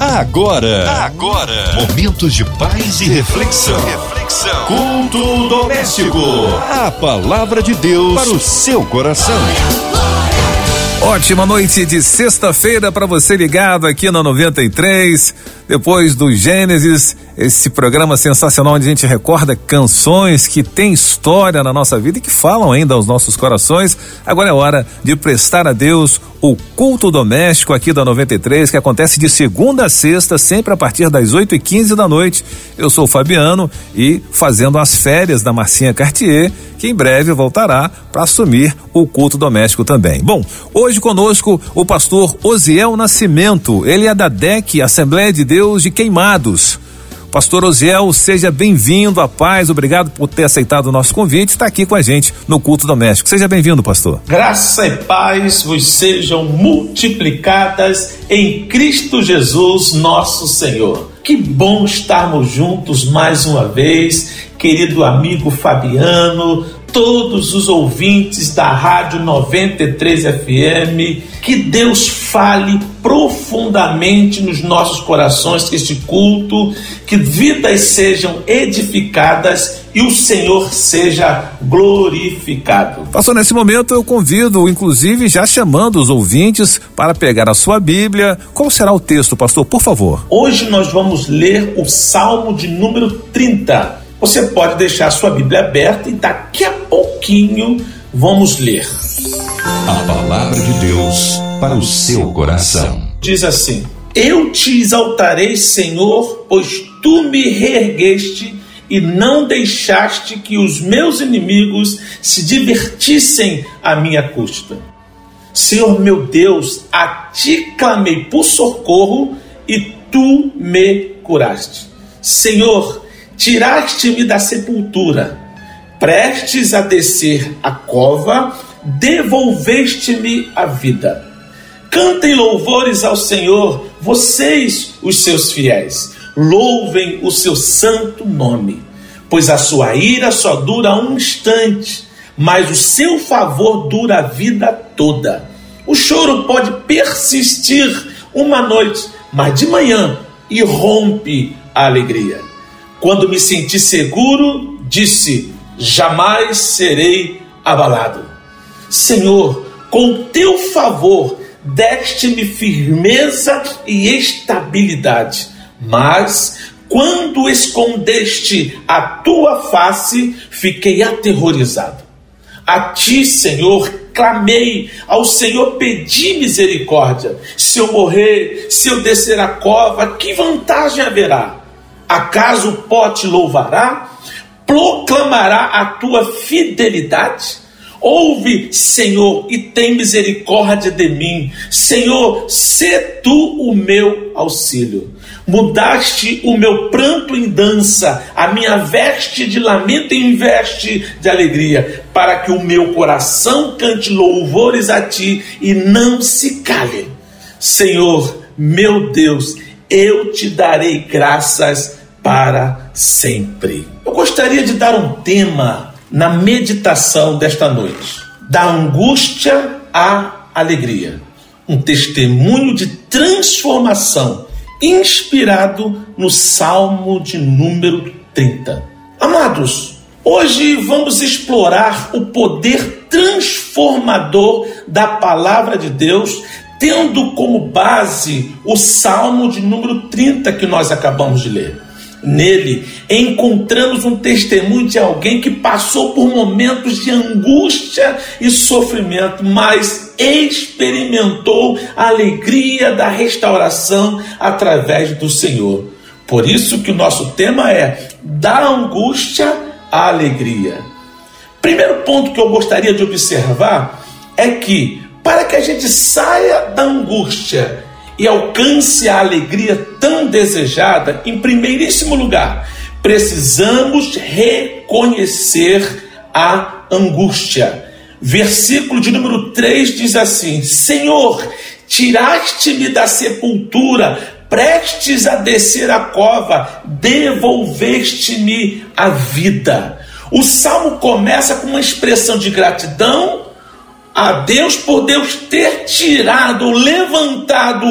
Agora, agora, momentos de paz e reflexão. Reflexão. Culto doméstico. A palavra de Deus para o seu coração. Ótima noite de sexta-feira para você ligado aqui na 93. Depois do Gênesis, esse programa sensacional onde a gente recorda canções que têm história na nossa vida e que falam ainda aos nossos corações. Agora é hora de prestar a Deus o culto doméstico aqui da 93, que acontece de segunda a sexta, sempre a partir das 8 e 15 da noite. Eu sou o Fabiano e fazendo as férias da Marcinha Cartier, que em breve voltará para assumir o culto doméstico também. Bom, hoje conosco o pastor Osiel Nascimento, ele é da DEC, Assembleia de Deus de Queimados. Pastor Osiel, seja bem-vindo à paz, obrigado por ter aceitado o nosso convite, está aqui com a gente no culto doméstico. Seja bem-vindo, pastor. Graça e paz vos sejam multiplicadas em Cristo Jesus, nosso Senhor. Que bom estarmos juntos mais uma vez, querido amigo Fabiano, todos os ouvintes da Rádio 93 FM, que Deus fale profundamente nos nossos corações que este culto, que vidas sejam edificadas e o Senhor seja glorificado. Pastor, nesse momento eu convido, inclusive, já chamando os ouvintes para pegar a sua Bíblia. Qual será o texto, pastor, por favor? Hoje nós vamos ler o Salmo de número 30. Você pode deixar a sua Bíblia aberta e daqui a pouquinho vamos ler. A palavra de Deus para o seu coração. Diz assim: Eu te exaltarei, Senhor, pois tu me reergueste e não deixaste que os meus inimigos se divertissem à minha custa. Senhor meu Deus, a ti clamei por socorro e tu me curaste. Senhor, tiraste-me da sepultura, prestes a descer a cova, devolveste-me a vida. Cantem louvores ao Senhor, vocês, os seus fiéis. Louvem o seu santo nome, pois a sua ira só dura um instante, mas o seu favor dura a vida toda. O choro pode persistir uma noite, mas de manhã irrompe a alegria. Quando me senti seguro, disse: Jamais serei abalado. Senhor, com teu favor, deste-me firmeza e estabilidade, mas quando escondeste a tua face, fiquei aterrorizado. A ti, Senhor, clamei, ao Senhor pedi misericórdia. Se eu morrer, se eu descer a cova, que vantagem haverá? Acaso o pó te louvará? Proclamará a tua fidelidade? Ouve, Senhor, e tem misericórdia de mim. Senhor, sê tu o meu auxílio. Mudaste o meu pranto em dança, a minha veste de lamento em veste de alegria, para que o meu coração cante louvores a ti e não se cale. Senhor, meu Deus, eu te darei graças para sempre. Eu gostaria de dar um tema na meditação desta noite: da angústia à alegria. Um testemunho de transformação inspirado no Salmo de número 30. Amados, hoje vamos explorar o poder transformador da palavra de Deus, tendo como base o Salmo de número 30 que nós acabamos de ler. Nele encontramos um testemunho de alguém que passou por momentos de angústia e sofrimento, mas experimentou a alegria da restauração através do Senhor. Por isso que o nosso tema é da angústia à alegria. Primeiro ponto que eu gostaria de observar é que para que a gente saia da angústia e alcance a alegria tão desejada, em primeiríssimo lugar, precisamos reconhecer a angústia. Versículo de número 3 diz assim: Senhor, tiraste-me da sepultura, prestes a descer a cova, devolveste-me a vida. O salmo começa com uma expressão de gratidão a Deus por Deus ter tirado, levantado,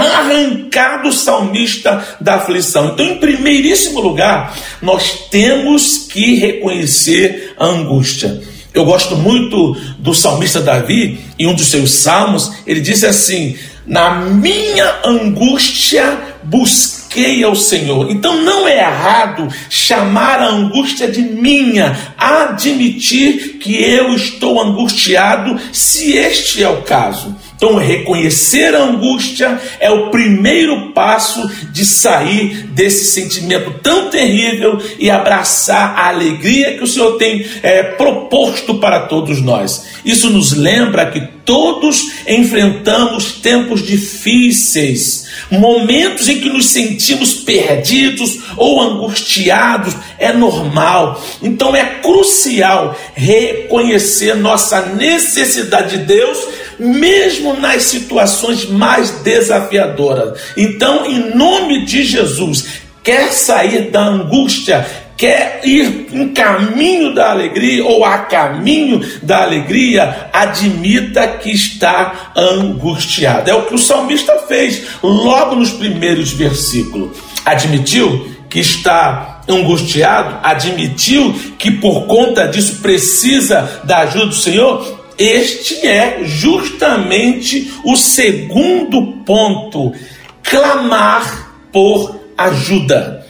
arrancado o salmista da aflição. Então, em primeiríssimo lugar, nós temos que reconhecer a angústia. Eu gosto muito do salmista Davi, em um dos seus salmos, ele disse assim: Na minha angústia busquei ao Senhor. Então não é errado chamar a angústia de minha, admitir que eu estou angustiado, se este é o caso. Então, reconhecer a angústia é o primeiro passo de sair desse sentimento tão terrível e abraçar a alegria que o Senhor tem é, proposto para todos nós. Isso nos lembra que todos enfrentamos tempos difíceis, momentos em que nos sentimos perdidos ou angustiados, é normal. Então, é crucial reconhecer nossa necessidade de Deus mesmo nas situações mais desafiadoras. Então, em nome de Jesus, quer sair da angústia, quer ir em caminho da alegria ou a caminho da alegria, admita que está angustiado. É o que o salmista fez logo nos primeiros versículos. Admitiu que está angustiado, admitiu que por conta disso precisa da ajuda do Senhor, este é justamente o segundo ponto: clamar por ajuda.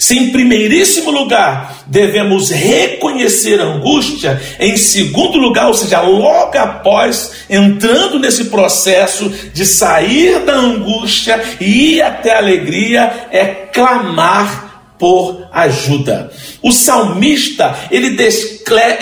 Se em primeiríssimo lugar devemos reconhecer a angústia, em segundo lugar, ou seja, logo após entrando nesse processo de sair da angústia e ir até a alegria, é clamar por ajuda. O salmista, ele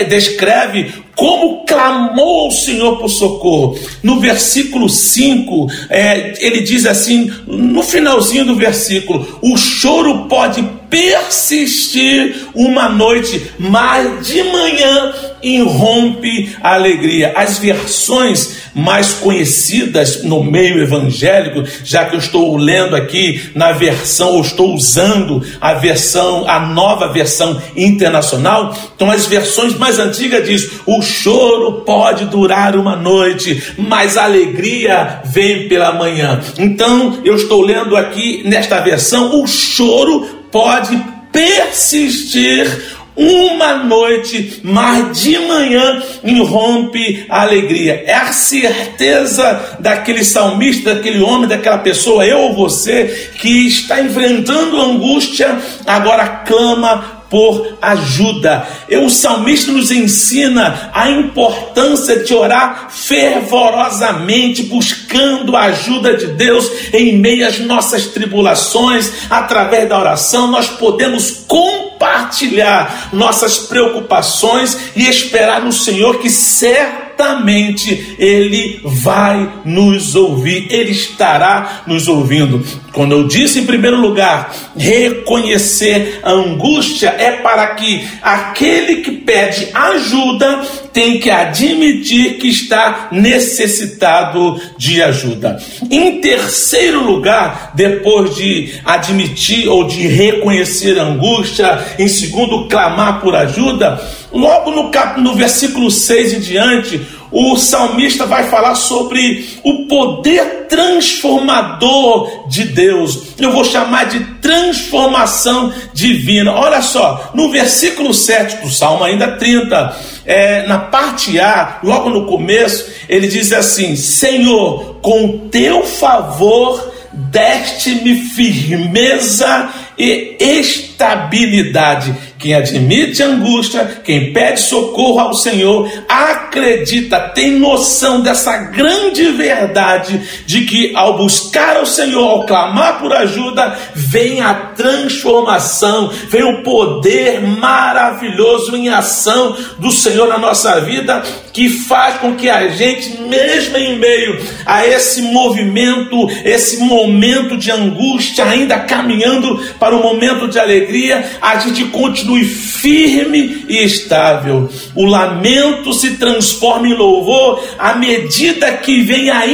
descreve como clamou ao Senhor por socorro. No versículo 5, é, ele diz assim, no finalzinho do versículo: o choro pode persistir uma noite, mas de manhã irrompe a alegria. As versões mais conhecidas no meio evangélico, já que eu estou lendo aqui na versão, ou estou usando a versão, a nova versão internacional, então as versões mais antigas diz: o choro pode durar uma noite, mas a alegria vem pela manhã. Então eu estou lendo aqui nesta versão: o choro pode persistir uma noite, mas de manhã irrompe a alegria. É a certeza daquele salmista, daquele homem, daquela pessoa, eu ou você, que está enfrentando angústia, agora clama por ajuda. E o salmista nos ensina a importância de orar fervorosamente, buscando a ajuda de Deus em meio às nossas tribulações. Através da oração, nós podemos compartilhar nossas preocupações e esperar no Senhor que certamente certamente Ele vai nos ouvir, Ele estará nos ouvindo. Quando eu disse em primeiro lugar, reconhecer a angústia é para que aquele que pede ajuda tem que admitir que está necessitado de ajuda. Em terceiro lugar, depois de admitir ou de reconhecer a angústia, em segundo, clamar por ajuda, logo no, cap, no versículo 6 em diante, o salmista vai falar sobre o poder transformador de Deus. Eu vou chamar de transformação divina. Olha só, no versículo 7 do Salmo, ainda 30, é, na parte A, logo no começo, ele diz assim: Senhor, com teu favor deste-me firmeza e estabilidade quem admite angústia, quem pede socorro ao Senhor, acredita, tem noção dessa grande verdade de que ao buscar ao Senhor, ao clamar por ajuda, vem a transformação, vem o poder maravilhoso em ação do Senhor na nossa vida, que faz com que a gente, mesmo em meio a esse movimento, esse momento de angústia, ainda caminhando para o momento de alegria, a gente continue firme e estável. O lamento se transforma em louvor à medida que vem a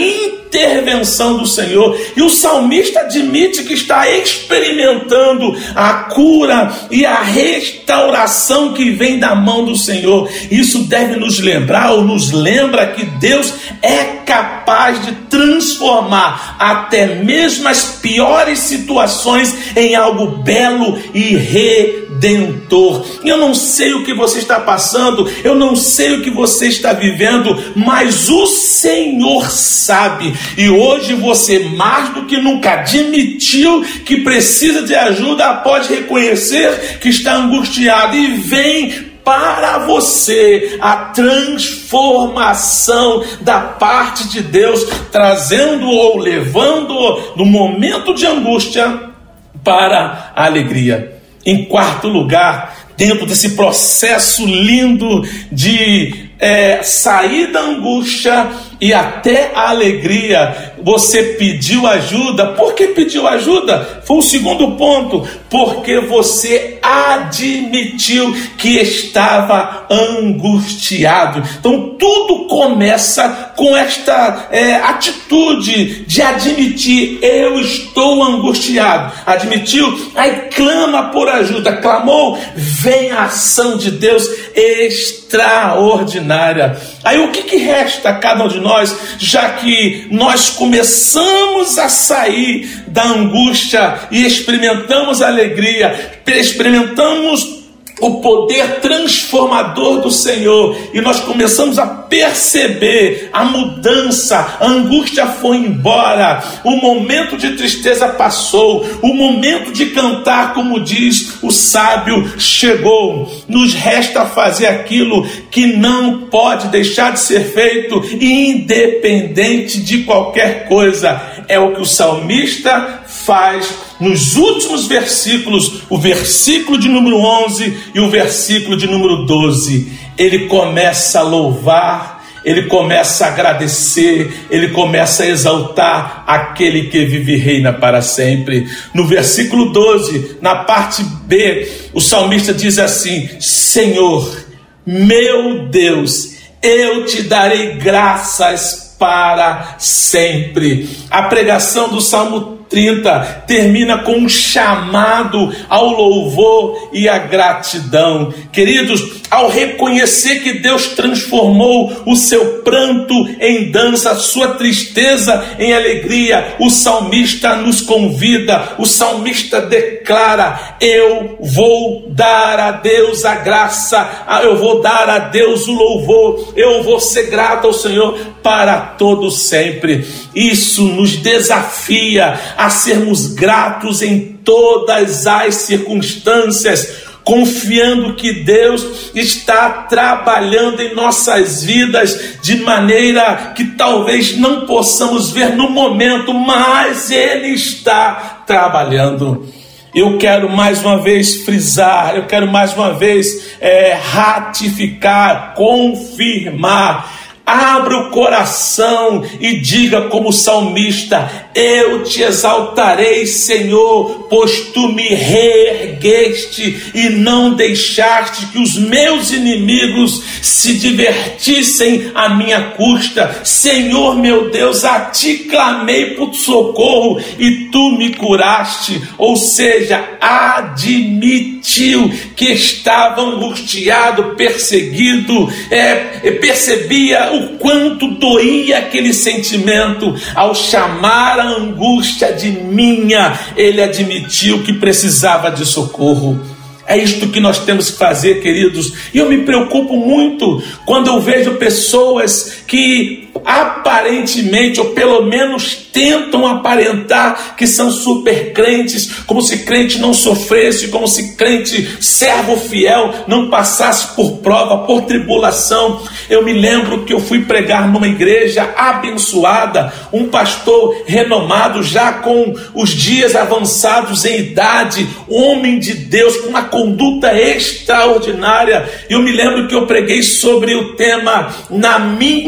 intervenção do Senhor. E o salmista admite que está experimentando a cura e a restauração que vem da mão do Senhor. Isso deve nos lembrar, ou nos lembra que Deus é capaz de transformar até mesmo as piores situações em algo belo e redentor. Eu não sei o que você está passando, eu não sei o que você está vivendo, mas o Senhor sabe. E hoje você mais do que nunca admitiu que precisa de ajuda, pode reconhecer que está angustiado e vem para você a transformação da parte de Deus, trazendo ou levando do momento de angústia para a alegria. Em quarto lugar, dentro desse processo lindo de é, sair da angústia e até a alegria, você pediu ajuda. Por que pediu ajuda? Foi o segundo ponto. Porque você admitiu que estava angustiado. Então tudo começa com esta é, atitude de admitir: eu estou angustiado. Admitiu, aí clama por ajuda. Clamou, vem a ação de Deus extraordinária. Aí o que, que resta a cada um de nós, já que nós começamos a sair da angústia e experimentamos alegria, experimentamos o poder transformador do Senhor e nós começamos a perceber a mudança, a angústia foi embora, o momento de tristeza passou, o momento de cantar, como diz o sábio, chegou. Nos resta fazer aquilo que não pode deixar de ser feito, independente de qualquer coisa. É o que o salmista faz nos últimos versículos, o versículo de número 11 e o versículo de número 12. Ele começa a louvar, ele começa a agradecer, ele começa a exaltar aquele que vive e reina para sempre. No versículo 12, na parte B, o salmista diz assim: Senhor, meu Deus, eu te darei graças para sempre. A pregação do Salmo 30 termina com um chamado ao louvor e à gratidão. Queridos, ao reconhecer que Deus transformou o seu pranto em dança, a sua tristeza em alegria, o salmista nos convida, o salmista declara: Eu vou dar a Deus a graça, eu vou dar a Deus o louvor, eu vou ser grato ao Senhor para todo sempre. Isso nos desafia a sermos gratos em todas as circunstâncias, confiando que Deus está trabalhando em nossas vidas de maneira que talvez não possamos ver no momento, mas Ele está trabalhando. Eu quero mais uma vez frisar, eu quero mais uma vez é, ratificar, confirmar Abra o coração e diga como salmista: Eu te exaltarei, Senhor, pois tu me reergueste e não deixaste que os meus inimigos se divertissem à minha custa. Senhor meu Deus, a ti clamei por socorro e tu me curaste. Ou seja, admitiu que estava angustiado, perseguido, é, percebia o quanto doía aquele sentimento ao chamar a angústia de minha, ele admitiu que precisava de socorro. É isto que nós temos que fazer, queridos. E eu me preocupo muito quando eu vejo pessoas que aparentemente, ou pelo menos tentam aparentar que são super crentes, como se crente não sofresse, como se crente, servo fiel, não passasse por prova, por tribulação. Eu me lembro que eu fui pregar numa igreja abençoada, um pastor renomado, já com os dias avançados em idade, homem de Deus, com uma conduta extraordinária. Eu me lembro que eu preguei sobre o tema Na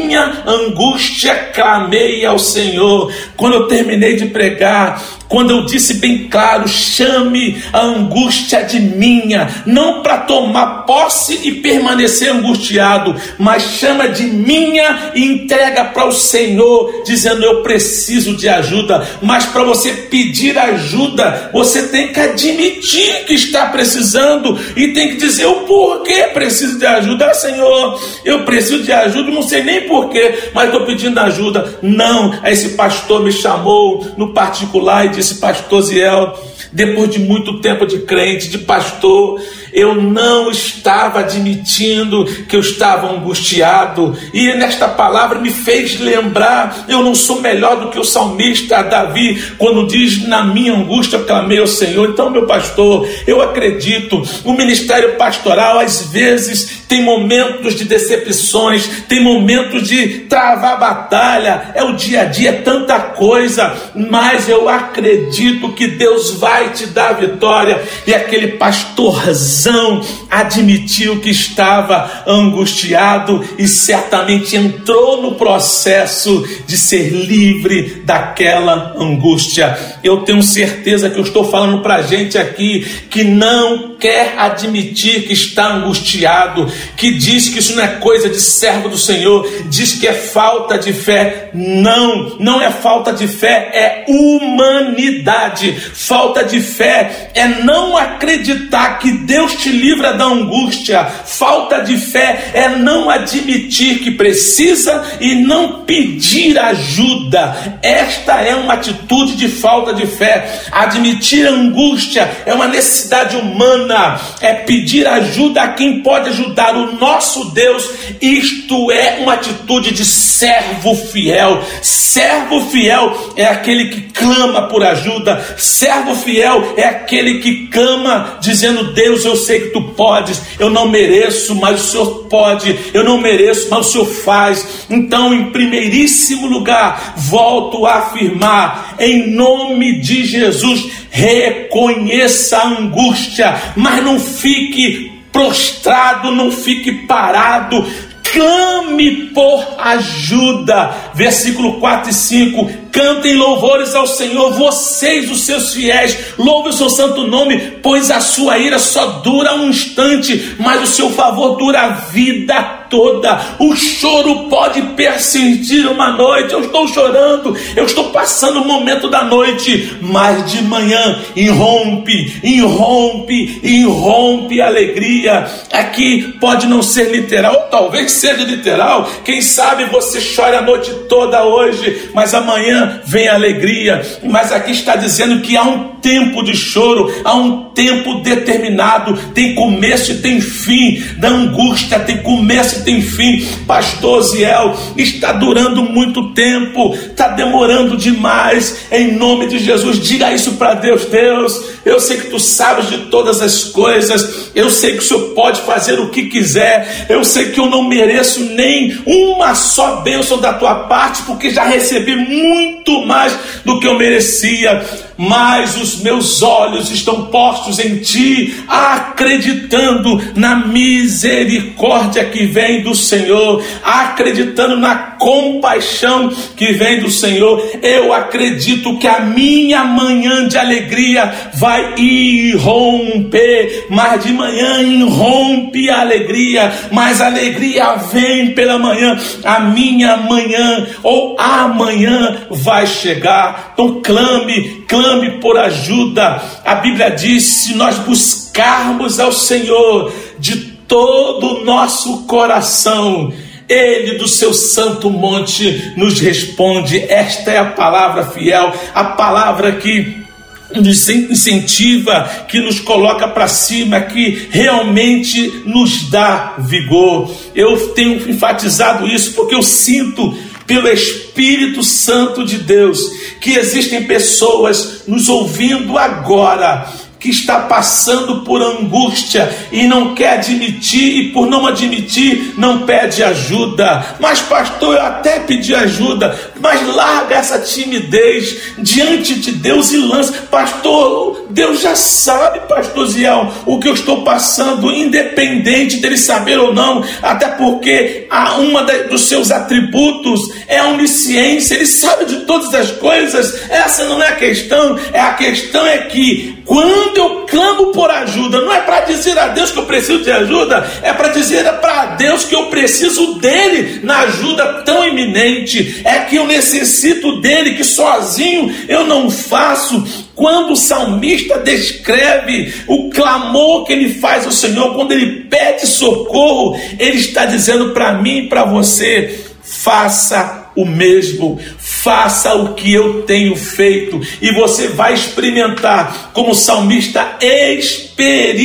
minha angústia clamei ao Senhor. Quando eu terminei de pregar, quando eu disse bem claro: chame a angústia de minha, não para tomar posse e permanecer angustiado, mas chama de minha e entrega para o Senhor, dizendo: Eu preciso de ajuda. Mas para você pedir ajuda, você tem que admitir que está precisando e tem que dizer o porquê preciso de ajuda. Ah, Senhor, eu preciso de ajuda, não sei nem porquê, mas estou pedindo ajuda. Não, esse pastor me chamou no particular e disse: Pastor Ziel, depois de muito tempo de crente, de pastor, eu não estava admitindo que eu estava angustiado, e nesta palavra me fez lembrar: eu não sou melhor do que o salmista Davi, quando diz: Na minha angústia clamei ao Senhor. Então, meu pastor, eu acredito, o ministério pastoral às vezes tem momentos de decepções, tem momentos de travar batalha, é o dia a dia, é tanta coisa, mas eu acredito que Deus vai te dar vitória, e aquele pastorzão admitiu que estava angustiado e certamente entrou no processo de ser livre daquela angústia. Eu tenho certeza que eu estou falando para gente aqui que não quer admitir que está angustiado, que diz que isso não é coisa de servo do Senhor, diz que é falta de fé. Não, não é falta de fé, é humanidade. Falta de fé é não acreditar que Deus te livra da angústia. Falta de fé é não admitir que precisa e não pedir ajuda. Esta é uma atitude de falta de fé. Admitir angústia é uma necessidade humana, é pedir ajuda a quem pode ajudar o nosso Deus. Isto é uma atitude de servo fiel. Servo fiel é aquele que clama por ajuda. Servo fiel é aquele que clama dizendo: Deus, eu sei que tu podes, eu não mereço, mas o Senhor pode, eu não mereço, mas o Senhor faz. Então, em primeiríssimo lugar, volto a afirmar, em nome de Jesus, reconheça a angústia, mas não fique prostrado, não fique parado, clame por ajuda. Versículo 4 e 5: Cantem louvores ao Senhor, vocês, os seus fiéis, louve o seu santo nome, pois a sua ira só dura um instante, mas o seu favor dura a vida toda. O choro pode persistir uma noite. Eu estou chorando, eu estou passando o momento da noite, mas de manhã irrompe, irrompe, irrompe a alegria. Aqui pode não ser literal, talvez seja literal. Quem sabe você chora a noite toda hoje, mas amanhã vem alegria. Mas aqui está dizendo que há um tempo de choro, há um tempo determinado, tem começo e tem fim, da angústia tem começo e tem fim. Pastor Ziel, está durando muito tempo, está demorando demais. Em nome de Jesus, diga isso para Deus, Deus. Eu sei que tu sabes de todas as coisas, eu sei que o Senhor pode fazer o que quiser, eu sei que eu não mereço nem uma só bênção da tua parte, porque já recebi muito mais do que eu merecia mas os meus olhos estão postos em ti, acreditando na misericórdia que vem do Senhor, acreditando na compaixão que vem do Senhor. Eu acredito que a minha manhã de alegria vai irromper, mas de manhã irrompe a alegria, mas a alegria vem pela manhã. A minha manhã ou amanhã vai chegar. Então clame, clame por ajuda. A Bíblia diz: se nós buscarmos ao Senhor de todo o nosso coração, ele do seu santo monte nos responde. Esta é a palavra fiel, a palavra que nos incentiva, que nos coloca para cima, que realmente nos dá vigor. Eu tenho enfatizado isso porque eu sinto pelo Espírito Santo de Deus, que existem pessoas nos ouvindo agora que está passando por angústia e não quer admitir, e por não admitir, não pede ajuda. Mas, pastor, eu até pedi ajuda, mas larga essa timidez diante de Deus e lança. Pastor, Deus já sabe, pastor Ziel, o que eu estou passando, independente dele saber ou não, até porque uma dos seus atributos é a onisciência, ele sabe de todas as coisas. Essa não é a questão, é a questão é que quando eu clamo por ajuda, não é para dizer a Deus que eu preciso de ajuda, é para dizer para Deus que eu preciso dele na ajuda tão iminente, é que eu necessito dele, que sozinho eu não faço. Quando o salmista descreve o clamor que ele faz ao Senhor, quando ele pede socorro, ele está dizendo para mim e para você: faça o mesmo, faça o que eu tenho feito, e você vai experimentar, como o salmista experimentou,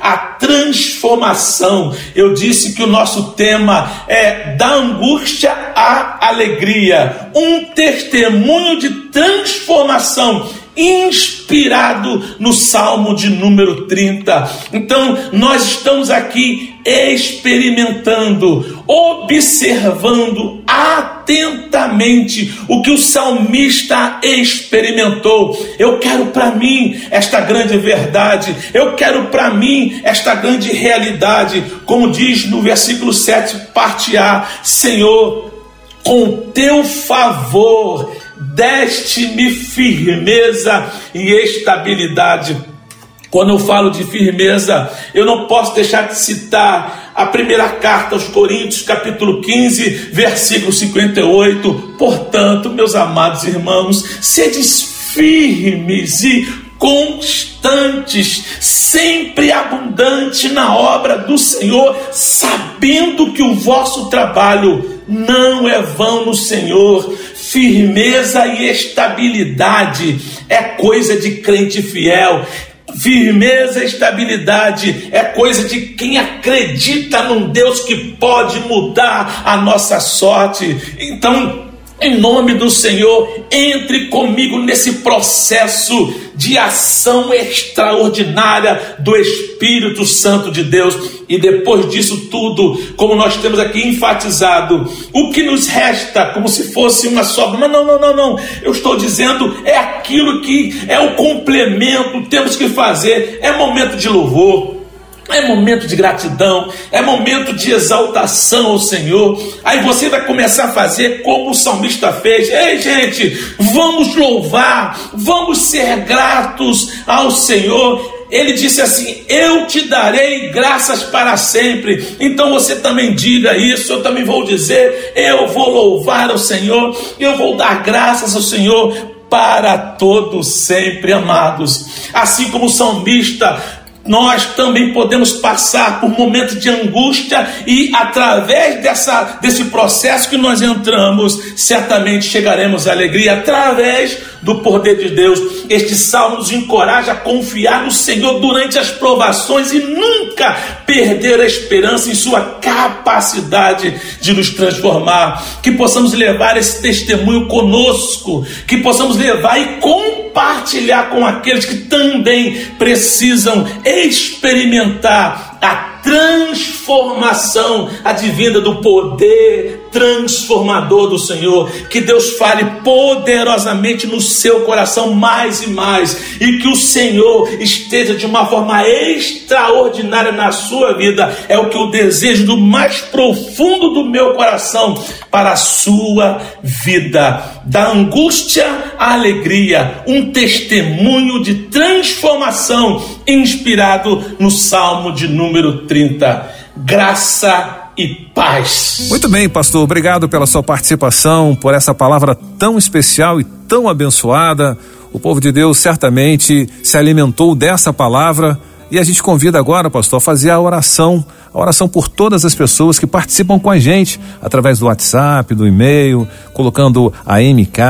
a transformação. Eu disse que o nosso tema é da angústia à alegria, um testemunho de transformação inspirado no Salmo de número 30. Então, nós estamos aqui experimentando, observando atentamente o que o salmista experimentou. Eu quero para mim esta grande verdade, eu quero para mim esta grande realidade, como diz no versículo 7, parte A: Senhor, com teu favor deste-me firmeza e estabilidade. Quando eu falo de firmeza, eu não posso deixar de citar a primeira carta aos Coríntios, capítulo 15, versículo 58. Portanto, meus amados irmãos, sedes firmes e constantes, sempre abundante na obra do Senhor, sabendo que o vosso trabalho não é vão no Senhor, Firmeza e estabilidade é coisa de crente fiel. Firmeza e estabilidade é coisa de quem acredita num Deus que pode mudar a nossa sorte. Então, em nome do Senhor, entre comigo nesse processo de ação extraordinária do Espírito Santo de Deus. E depois disso tudo, como nós temos aqui enfatizado, o que nos resta, como se fosse uma sobra. Mas não, não, não, não. Eu estou dizendo, é aquilo que é o complemento, temos que fazer. É momento de louvor é momento de gratidão, é momento de exaltação ao Senhor. Aí você vai começar a fazer como o salmista fez. Ei, gente, vamos louvar, vamos ser gratos ao Senhor. Ele disse assim: Eu te darei graças para sempre. Então você também diga isso, eu também vou dizer: Eu vou louvar ao Senhor, eu vou dar graças ao Senhor para todos sempre, amados. Assim como o salmista nós também podemos passar por momentos de angústia e através dessa, desse processo que nós entramos, certamente chegaremos à alegria através do poder de Deus. Este salmo nos encoraja a confiar no Senhor durante as provações e nunca perder a esperança em sua capacidade de nos transformar. Que possamos levar esse testemunho conosco, que possamos levar e compartilhar com aqueles que também precisam experimentar a transformação advinda do poder transformador do Senhor. Que Deus fale poderosamente no seu coração mais e mais, e que o Senhor esteja de uma forma extraordinária na sua vida. É o que eu desejo do mais profundo do meu coração para a sua vida. Da angústia à alegria, um testemunho de transformação inspirado no Salmo de número 30. Graça e paz. Muito bem, pastor. Obrigado pela sua participação, por essa palavra tão especial e tão abençoada. O povo de Deus certamente se alimentou dessa palavra e a gente convida agora, pastor, a fazer a oração, a oração por todas as pessoas que participam com a gente através do WhatsApp, do e-mail, colocando a MK,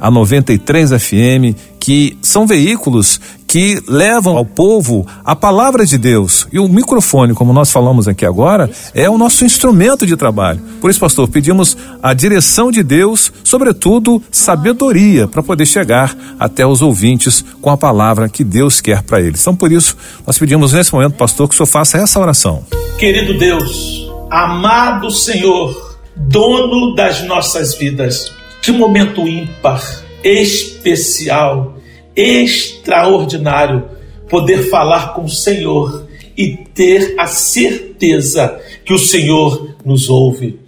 a 93 FM, que são veículos que levam ao povo a palavra de Deus. E o microfone, como nós falamos aqui agora, é o nosso instrumento de trabalho. Por isso, pastor, pedimos a direção de Deus, sobretudo sabedoria, para poder chegar até os ouvintes com a palavra que Deus quer para eles. Então, por isso, nós pedimos nesse momento, pastor, que o senhor faça essa oração. Querido Deus, amado Senhor, dono das nossas vidas, que momento ímpar, especial, extraordinário poder falar com o Senhor e ter a certeza que o Senhor nos ouve.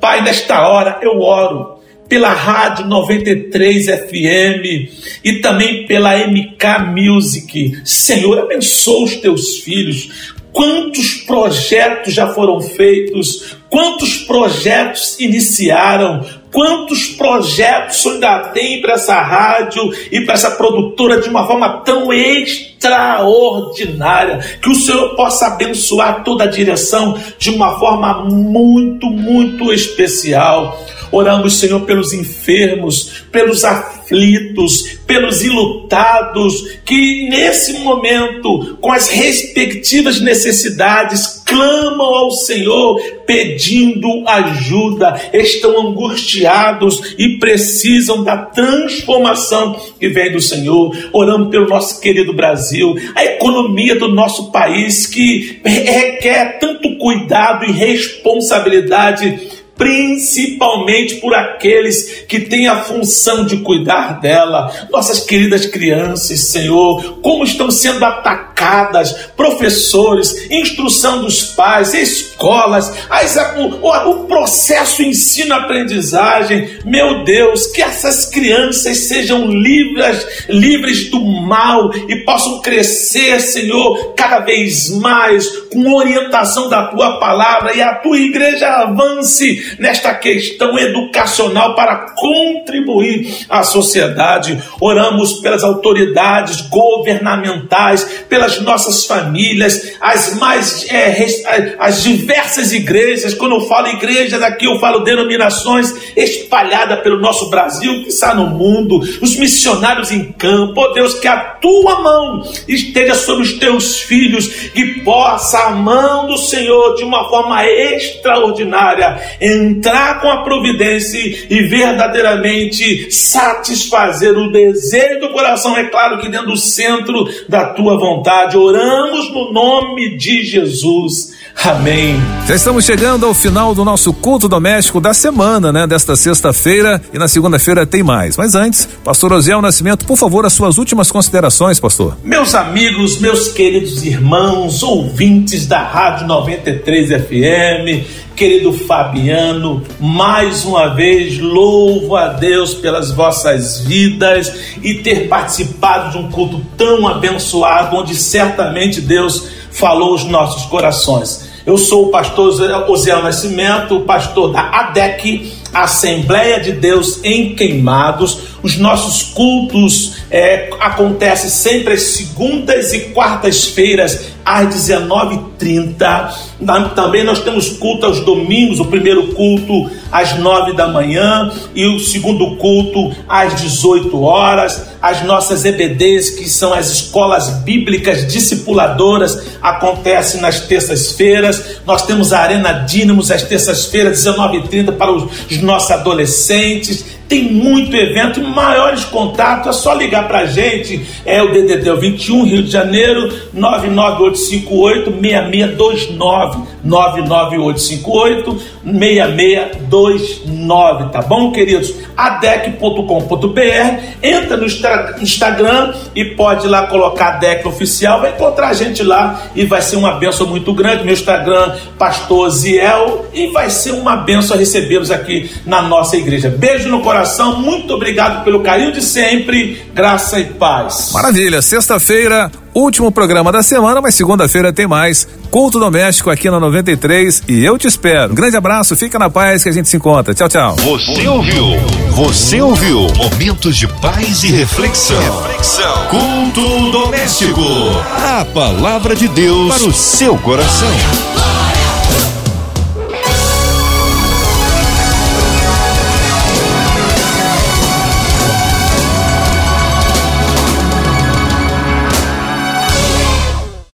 Pai, nesta hora eu oro pela Rádio 93 FM e também pela MK Music. Senhor, abençoa os teus filhos. Quantos projetos já foram feitos? Quantos projetos iniciaram? Quantos projetos ainda tem para essa rádio e para essa produtora de uma forma tão extraordinária? Que o Senhor possa abençoar toda a direção de uma forma muito, muito especial. Oramos, Senhor, pelos enfermos, pelos aflitos, pelos ilutados, que nesse momento, com as respectivas necessidades, clamam ao Senhor pedindo ajuda, estão angustiados e precisam da transformação que vem do Senhor. Oramos pelo nosso querido Brasil, a economia do nosso país que requer tanto cuidado e responsabilidade principalmente por aqueles que têm a função de cuidar dela. Nossas queridas crianças, Senhor, como estão sendo atacadas, professores, instrução dos pais, escolas, as, o, o processo ensino-aprendizagem. Meu Deus, que essas crianças sejam livres, livres do mal e possam crescer, Senhor, cada vez mais com orientação da tua palavra e a tua igreja avance nesta questão educacional para contribuir à sociedade. Oramos pelas autoridades governamentais, pelas nossas famílias, as mais é, as diversas igrejas. Quando eu falo igrejas aqui, eu falo denominações espalhadas pelo nosso Brasil, que está no mundo, os missionários em campo. Oh Deus, que a tua mão esteja sobre os teus filhos, que possa a mão do Senhor de uma forma extraordinária entrar com a providência e verdadeiramente satisfazer o desejo do coração, é claro que dentro do centro da tua vontade. Oramos no nome de Jesus. Amém. Já estamos chegando ao final do nosso culto doméstico da semana, né? Desta sexta-feira e na segunda-feira tem mais. Mas antes, pastor Osiel Nascimento, por favor, as suas últimas considerações, pastor. Meus amigos, meus queridos irmãos, ouvintes da Rádio 93 FM, querido Fabiano, mais uma vez louvo a Deus pelas vossas vidas e ter participado de um culto tão abençoado, onde certamente Deus falou os nossos corações. Eu sou o pastor Osiel Nascimento, pastor da ADEC, Assembleia de Deus em Queimados. Os nossos cultos é, acontecem sempre às segundas e quartas-feiras, às 19h30. Também nós temos culto aos domingos, o primeiro culto às 9 da manhã e o segundo culto às 18 horas. As nossas EBDs, que são as escolas bíblicas discipuladoras, acontecem nas terças-feiras. Nós temos a Arena Dínamos às terças-feiras, 19h30, para os nossos adolescentes tem muito evento, maiores contatos, é só ligar para a gente, é o DDD 21 Rio de Janeiro 99858 6629 99858 6629, tá bom, queridos? adec.com.br, entra no Instagram e pode lá colocar ADEC oficial, vai encontrar a gente lá e vai ser uma benção muito grande. Meu Instagram, Pastor Ziel, e vai ser uma benção recebê-los aqui na nossa igreja. Beijo no coração coração. Muito obrigado pelo carinho de sempre. Graça e paz. Maravilha. Sexta-feira, último programa da semana, mas segunda-feira tem mais. Culto doméstico aqui na 93 e eu te espero. Um grande abraço, fica na paz que a gente se encontra. Tchau, tchau. Você ouviu? Você ouviu? Momentos de paz e reflexão. Reflexão. Culto doméstico. A palavra de Deus para o seu coração.